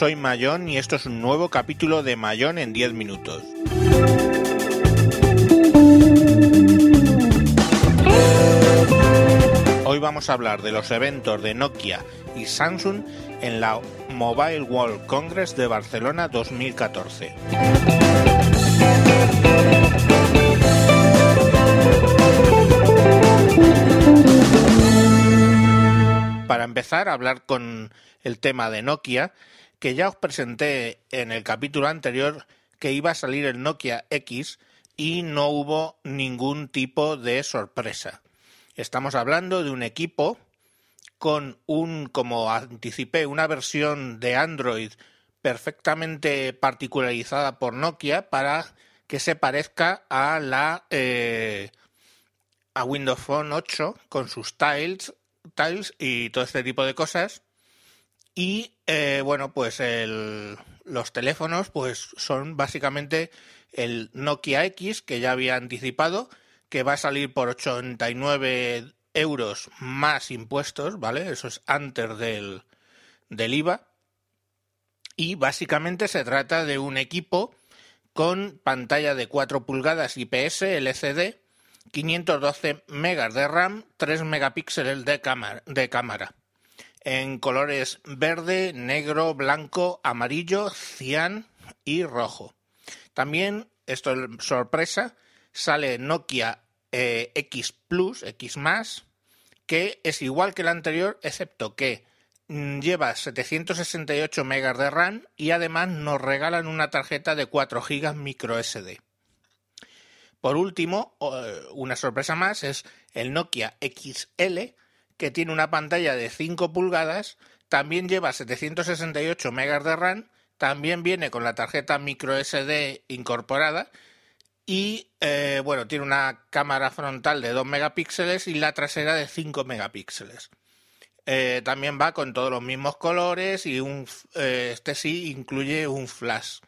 soy Mayón y esto es un nuevo capítulo de Mayón en 10 minutos. Hoy vamos a hablar de los eventos de Nokia y Samsung en la Mobile World Congress de Barcelona 2014. Para empezar a hablar con el tema de Nokia, que ya os presenté en el capítulo anterior que iba a salir el Nokia X y no hubo ningún tipo de sorpresa. Estamos hablando de un equipo con un, como anticipé, una versión de Android perfectamente particularizada por Nokia para que se parezca a la eh, a Windows Phone 8 con sus tiles, tiles y todo este tipo de cosas y eh, bueno, pues los teléfonos pues son básicamente el Nokia X que ya había anticipado, que va a salir por 89 euros más impuestos, ¿vale? Eso es antes del, del IVA. Y básicamente se trata de un equipo con pantalla de 4 pulgadas IPS LCD, 512 megas de RAM, 3 megapíxeles de cámara, de cámara en colores verde, negro, blanco, amarillo, cian y rojo. También, esto es sorpresa, sale Nokia eh, X Plus, X más, que es igual que el anterior, excepto que mm, lleva 768 megas de RAM y además nos regalan una tarjeta de 4 GB micro SD. Por último, eh, una sorpresa más es el Nokia XL, que tiene una pantalla de 5 pulgadas, también lleva 768 MB de RAM, también viene con la tarjeta micro SD incorporada y eh, bueno, tiene una cámara frontal de 2 megapíxeles y la trasera de 5 megapíxeles. Eh, también va con todos los mismos colores y un, eh, este sí incluye un flash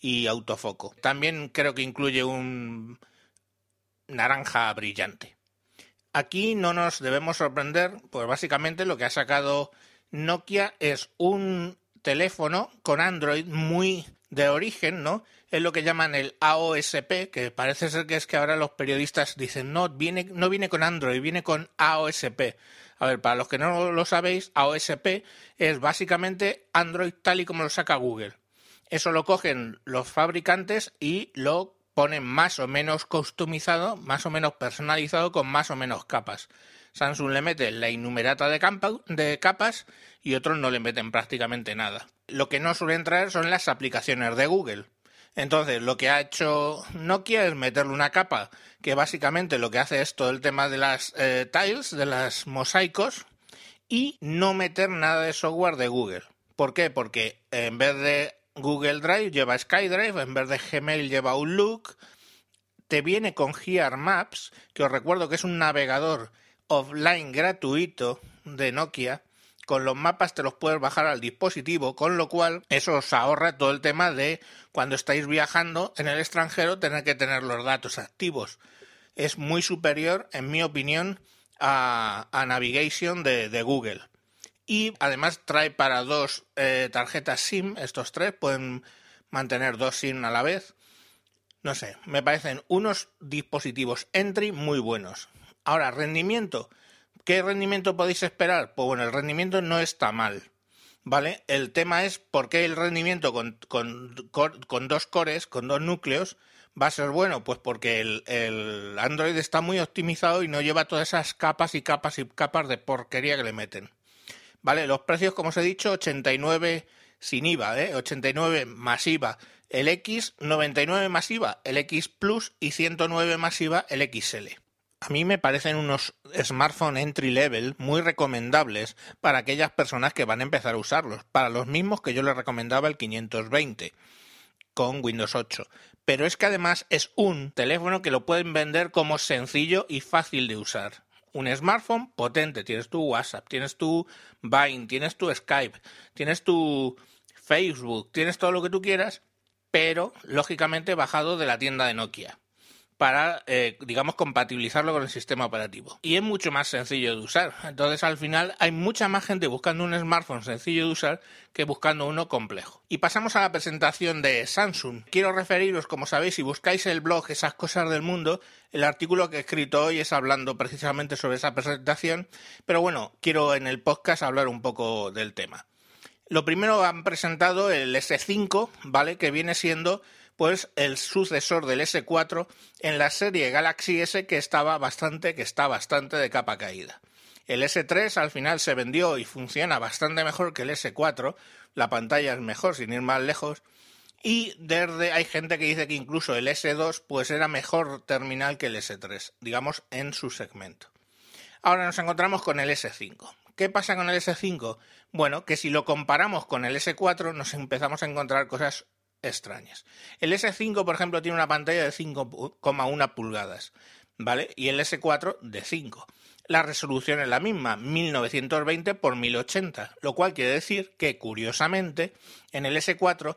y autofoco. También creo que incluye un naranja brillante. Aquí no nos debemos sorprender, pues básicamente lo que ha sacado Nokia es un teléfono con Android muy de origen, ¿no? Es lo que llaman el AOSP, que parece ser que es que ahora los periodistas dicen, no, viene, no viene con Android, viene con AOSP. A ver, para los que no lo sabéis, AOSP es básicamente Android tal y como lo saca Google. Eso lo cogen los fabricantes y lo ponen más o menos customizado, más o menos personalizado con más o menos capas. Samsung le mete la innumerata de, capas y otros no le meten prácticamente nada. Lo que no suelen traer son las aplicaciones de Google. Entonces, lo que ha hecho Nokia es meterle una capa que básicamente lo que hace es todo el tema de las eh, tiles, de las mosaicos, y no meter nada de software de Google. ¿Por qué? Porque en vez de Google Drive lleva SkyDrive, en vez de Gmail lleva Outlook, te viene con Gear Maps, que os recuerdo que es un navegador offline gratuito de Nokia, con los mapas te los puedes bajar al dispositivo, con lo cual eso os ahorra todo el tema de cuando estáis viajando en el extranjero tener que tener los datos activos. Es muy superior, en mi opinión, a, Navigation de Google y además trae para dos eh, tarjetas SIM, estos tres pueden mantener dos SIM a la vez. No sé, me parecen unos dispositivos entry muy buenos. Ahora, rendimiento. ¿Qué rendimiento podéis esperar? Pues bueno, el rendimiento no está mal. ¿Vale? El tema es por qué el rendimiento con, con, dos cores, con dos núcleos, va a ser bueno. Pues porque el Android está muy optimizado y no lleva todas esas capas y capas y capas de porquería que le meten. ¿Vale? Los precios, como os he dicho, 89 sin IVA, ¿eh? 89 masiva el X, 99 masiva el X Plus y 109 masiva el XL. A mí me parecen unos smartphones entry level muy recomendables para aquellas personas que van a empezar a usarlos, para los mismos que yo les recomendaba el 520 con Windows 8. Pero es que además es un teléfono que lo pueden vender como sencillo y fácil de usar un smartphone potente, tienes tu WhatsApp, tienes tu Vine, tienes tu Skype, tienes tu Facebook, tienes todo lo que tú quieras, pero lógicamente bajado de la tienda de Nokia. Para, eh, digamos, compatibilizarlo con el sistema operativo. Y es mucho más sencillo de usar. Entonces, al final, hay mucha más gente buscando un smartphone sencillo de usar que buscando uno complejo. Y pasamos a la presentación de Samsung. Quiero referiros, como sabéis, si buscáis el blog Esas Cosas del Mundo, el artículo que he escrito hoy es hablando precisamente sobre esa presentación, pero bueno, quiero en el podcast hablar un poco del tema. Lo primero han presentado el S5, ¿vale? Que viene siendo pues el sucesor del S4 en la serie Galaxy S que estaba bastante, que está bastante de capa caída. El S3 al final se vendió y funciona bastante mejor que el S4, la pantalla es mejor sin ir más lejos, y desde hay gente que dice que incluso el S2 pues era mejor terminal que el S3, digamos en su segmento. Ahora nos encontramos con el S5. ¿Qué pasa con el S5? Bueno, que si lo comparamos con el S4 nos empezamos a encontrar cosas extrañas. El S5, por ejemplo, tiene una pantalla de 5,1 pulgadas, ¿vale? Y el S4 de 5. La resolución es la misma, 1920 x 1080, lo cual quiere decir que, curiosamente, en el S4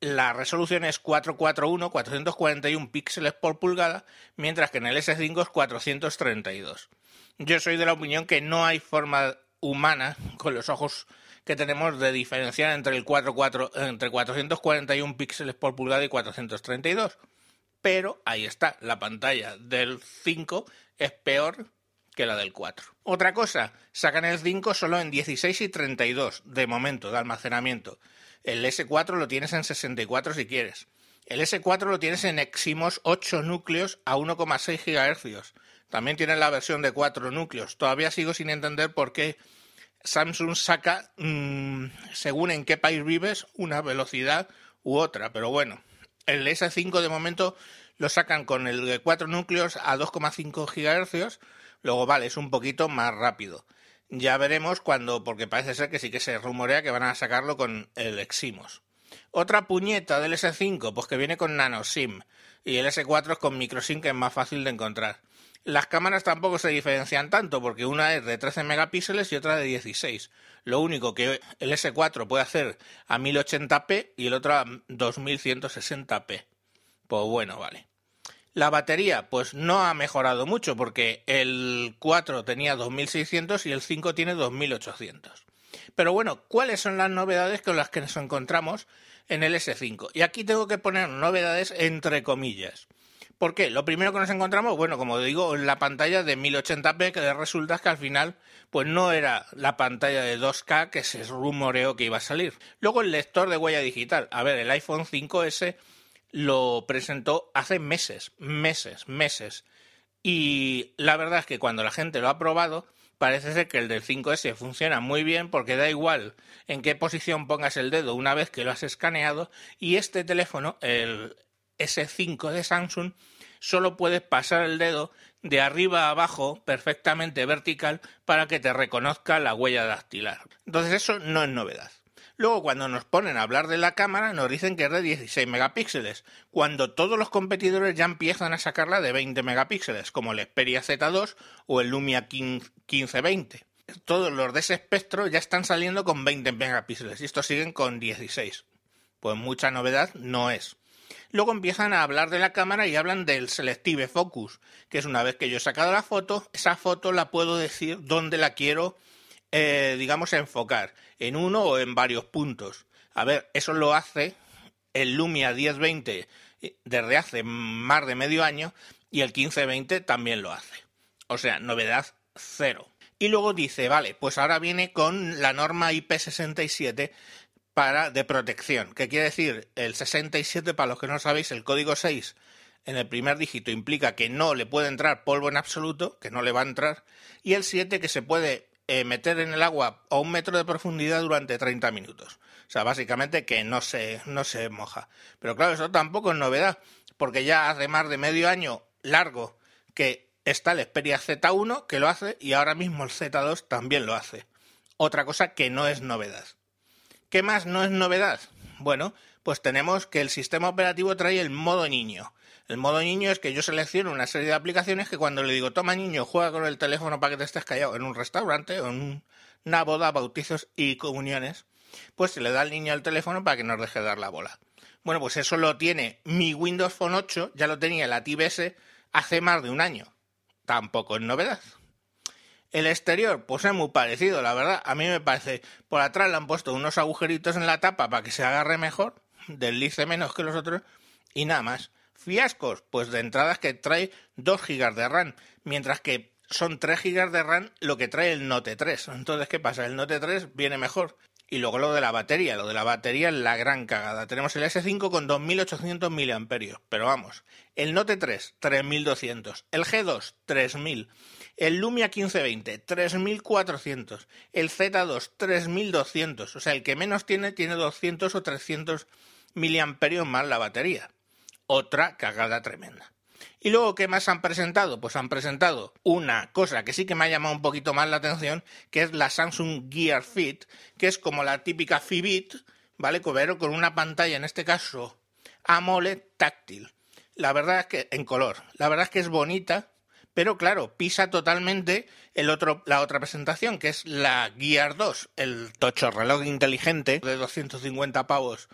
la resolución es 441, 441 píxeles por pulgada, mientras que en el S5 es 432. Yo soy de la opinión que no hay forma humana, con los ojos que tenemos de diferenciar entre el 44, entre 441 píxeles por pulgada y 432. Pero ahí está, la pantalla del 5 es peor que la del 4. Otra cosa, sacan el 5 solo en 16 y 32 de momento de almacenamiento. El S4 lo tienes en 64 si quieres. El S4 lo tienes en Eximos 8 núcleos a 1,6 GHz. También tienes la versión de 4 núcleos. Todavía sigo sin entender por qué Samsung saca, mm, según en qué país vives, una velocidad u otra. Pero bueno, el S5 de momento lo sacan con el de 4 núcleos a 2,5 GHz. Luego, vale, es un poquito más rápido. Ya veremos cuando, porque parece ser que sí que se rumorea que van a sacarlo con el Eximos. Otra puñeta del S5, pues que viene con nano SIM. Y el S4 es con microSIM, que es más fácil de encontrar. Las cámaras tampoco se diferencian tanto porque una es de 13 megapíxeles y otra de 16. Lo único que el S4 puede hacer a 1080p y el otro a 2160p. Pues bueno, vale. La batería, pues no ha mejorado mucho porque el 4 tenía 2600 y el 5 tiene 2800. Pero bueno, ¿cuáles son las novedades con las que nos encontramos en el S5? Y aquí tengo que poner novedades entre comillas. ¿Por qué? Lo primero que nos encontramos, bueno, como digo, en la pantalla de 1080p, que resulta que al final, pues no era la pantalla de 2K que se rumoreó que iba a salir. Luego el lector de huella digital. A ver, el iPhone 5S lo presentó hace meses, meses, meses. Y la verdad es que cuando la gente lo ha probado, parece ser que el del 5S funciona muy bien porque da igual en qué posición pongas el dedo una vez que lo has escaneado y este teléfono, el S5 de Samsung, solo puedes pasar el dedo de arriba a abajo perfectamente vertical para que te reconozca la huella dactilar. Entonces eso no es novedad. Luego cuando nos ponen a hablar de la cámara nos dicen que es de 16 megapíxeles, cuando todos los competidores ya empiezan a sacarla de 20 megapíxeles, como el Xperia Z2 o el Lumia 1520. Todos los de ese espectro ya están saliendo con 20 megapíxeles y estos siguen con 16. Pues mucha novedad no es. Luego empiezan a hablar de la cámara y hablan del Selective Focus, que es una vez que yo he sacado la foto, esa foto la puedo decir dónde la quiero, eh, digamos, enfocar, en uno o en varios puntos. A ver, eso lo hace el Lumia 1020 eh, desde hace más de medio año y el 1520 también lo hace. O sea, novedad cero. Y luego dice, vale, pues ahora viene con la norma IP67 para, de protección. ¿Qué quiere decir? El 67, para los que no sabéis, el código 6 en el primer dígito implica que no le puede entrar polvo en absoluto, que no le va a entrar, y el 7 que se puede eh, meter en el agua a un metro de profundidad durante 30 minutos. O sea, básicamente que no se, no se moja. Pero claro, eso tampoco es novedad, porque ya hace más de medio año largo que está el Xperia Z1 que lo hace y ahora mismo el Z2 también lo hace. Otra cosa que no es novedad. ¿Qué más no es novedad? Bueno, pues tenemos que el sistema operativo trae el modo niño. El modo niño es que yo selecciono una serie de aplicaciones que cuando le digo toma niño, juega con el teléfono para que te estés callado en un restaurante o en una boda, bautizos y comuniones, pues se le da al niño el teléfono para que nos deje dar la bola. Bueno, pues eso lo tiene mi Windows Phone 8, ya lo tenía la TBS hace más de un año. Tampoco es novedad. El exterior, pues es muy parecido, la verdad. A mí me parece, por atrás le han puesto unos agujeritos en la tapa para que se agarre mejor, deslice menos que los otros, y nada más. Fiascos, pues de entradas que trae 2 GB de RAM, mientras que son 3 GB de RAM lo que trae el Note 3. Entonces, ¿qué pasa? El Note 3 viene mejor. Y luego lo de la batería, lo de la batería es la gran cagada. Tenemos el S5 con 2800 mAh, pero vamos, el Note 3 3200, el G2 3000, el Lumia 1520 3400, el Z2 3200, o sea, el que menos tiene tiene 200 o 300 mAh más la batería. Otra cagada tremenda. Y luego, ¿qué más han presentado? Pues han presentado una cosa que sí que me ha llamado un poquito más la atención, que es la Samsung Gear Fit, que es como la típica Fitbit, ¿vale? Pero con una pantalla, en este caso, AMOLED táctil. La verdad es que, en color, la verdad es que es bonita, pero claro, pisa totalmente la otra presentación, que es la Gear 2, el tocho reloj inteligente de 250 pavos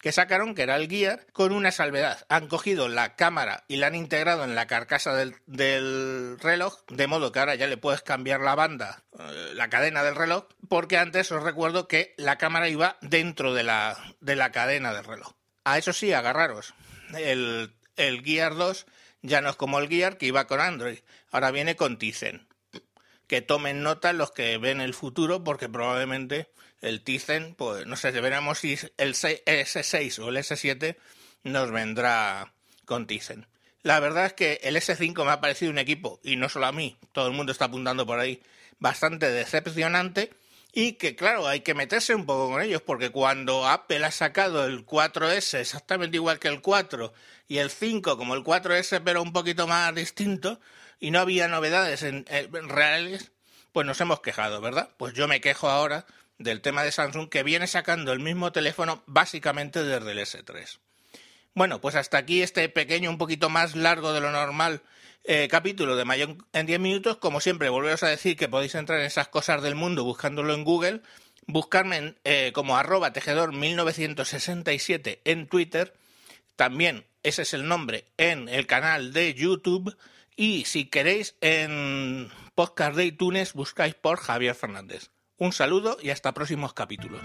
que sacaron, que era el Gear, con una salvedad. Han cogido la cámara y la han integrado en la carcasa del, reloj, de modo que ahora ya le puedes cambiar la banda, eh, la cadena del reloj, porque antes os recuerdo que la cámara iba dentro de la, de la cadena del reloj. A eso sí, agarraros. El, el Gear 2 ya no es como el Gear que iba con Android, ahora viene con Tizen. Que tomen nota los que ven el futuro, porque probablemente el Tizen, pues no sé, veremos si el S6 o el S7 nos vendrá con Tizen. La verdad es que el S5 me ha parecido un equipo, y no solo a mí, todo el mundo está apuntando por ahí, bastante decepcionante y que claro, hay que meterse un poco con ellos porque cuando Apple ha sacado el 4S exactamente igual que el 4 y el 5 como el 4S pero un poquito más distinto y no había novedades en reales, pues nos hemos quejado, ¿verdad? Pues yo me quejo ahora del tema de Samsung que viene sacando el mismo teléfono básicamente desde el S3. Bueno, pues hasta aquí este pequeño, un poquito más largo de lo normal eh, capítulo de Mayo en 10 minutos. Como siempre, volveros a decir que podéis entrar en esas cosas del mundo buscándolo en Google, buscarme eh, como arroba tejedor 1967 en Twitter. También ese es el nombre en el canal de YouTube. Y si queréis en podcast de iTunes buscáis por Javier Fernández. Un saludo y hasta próximos capítulos.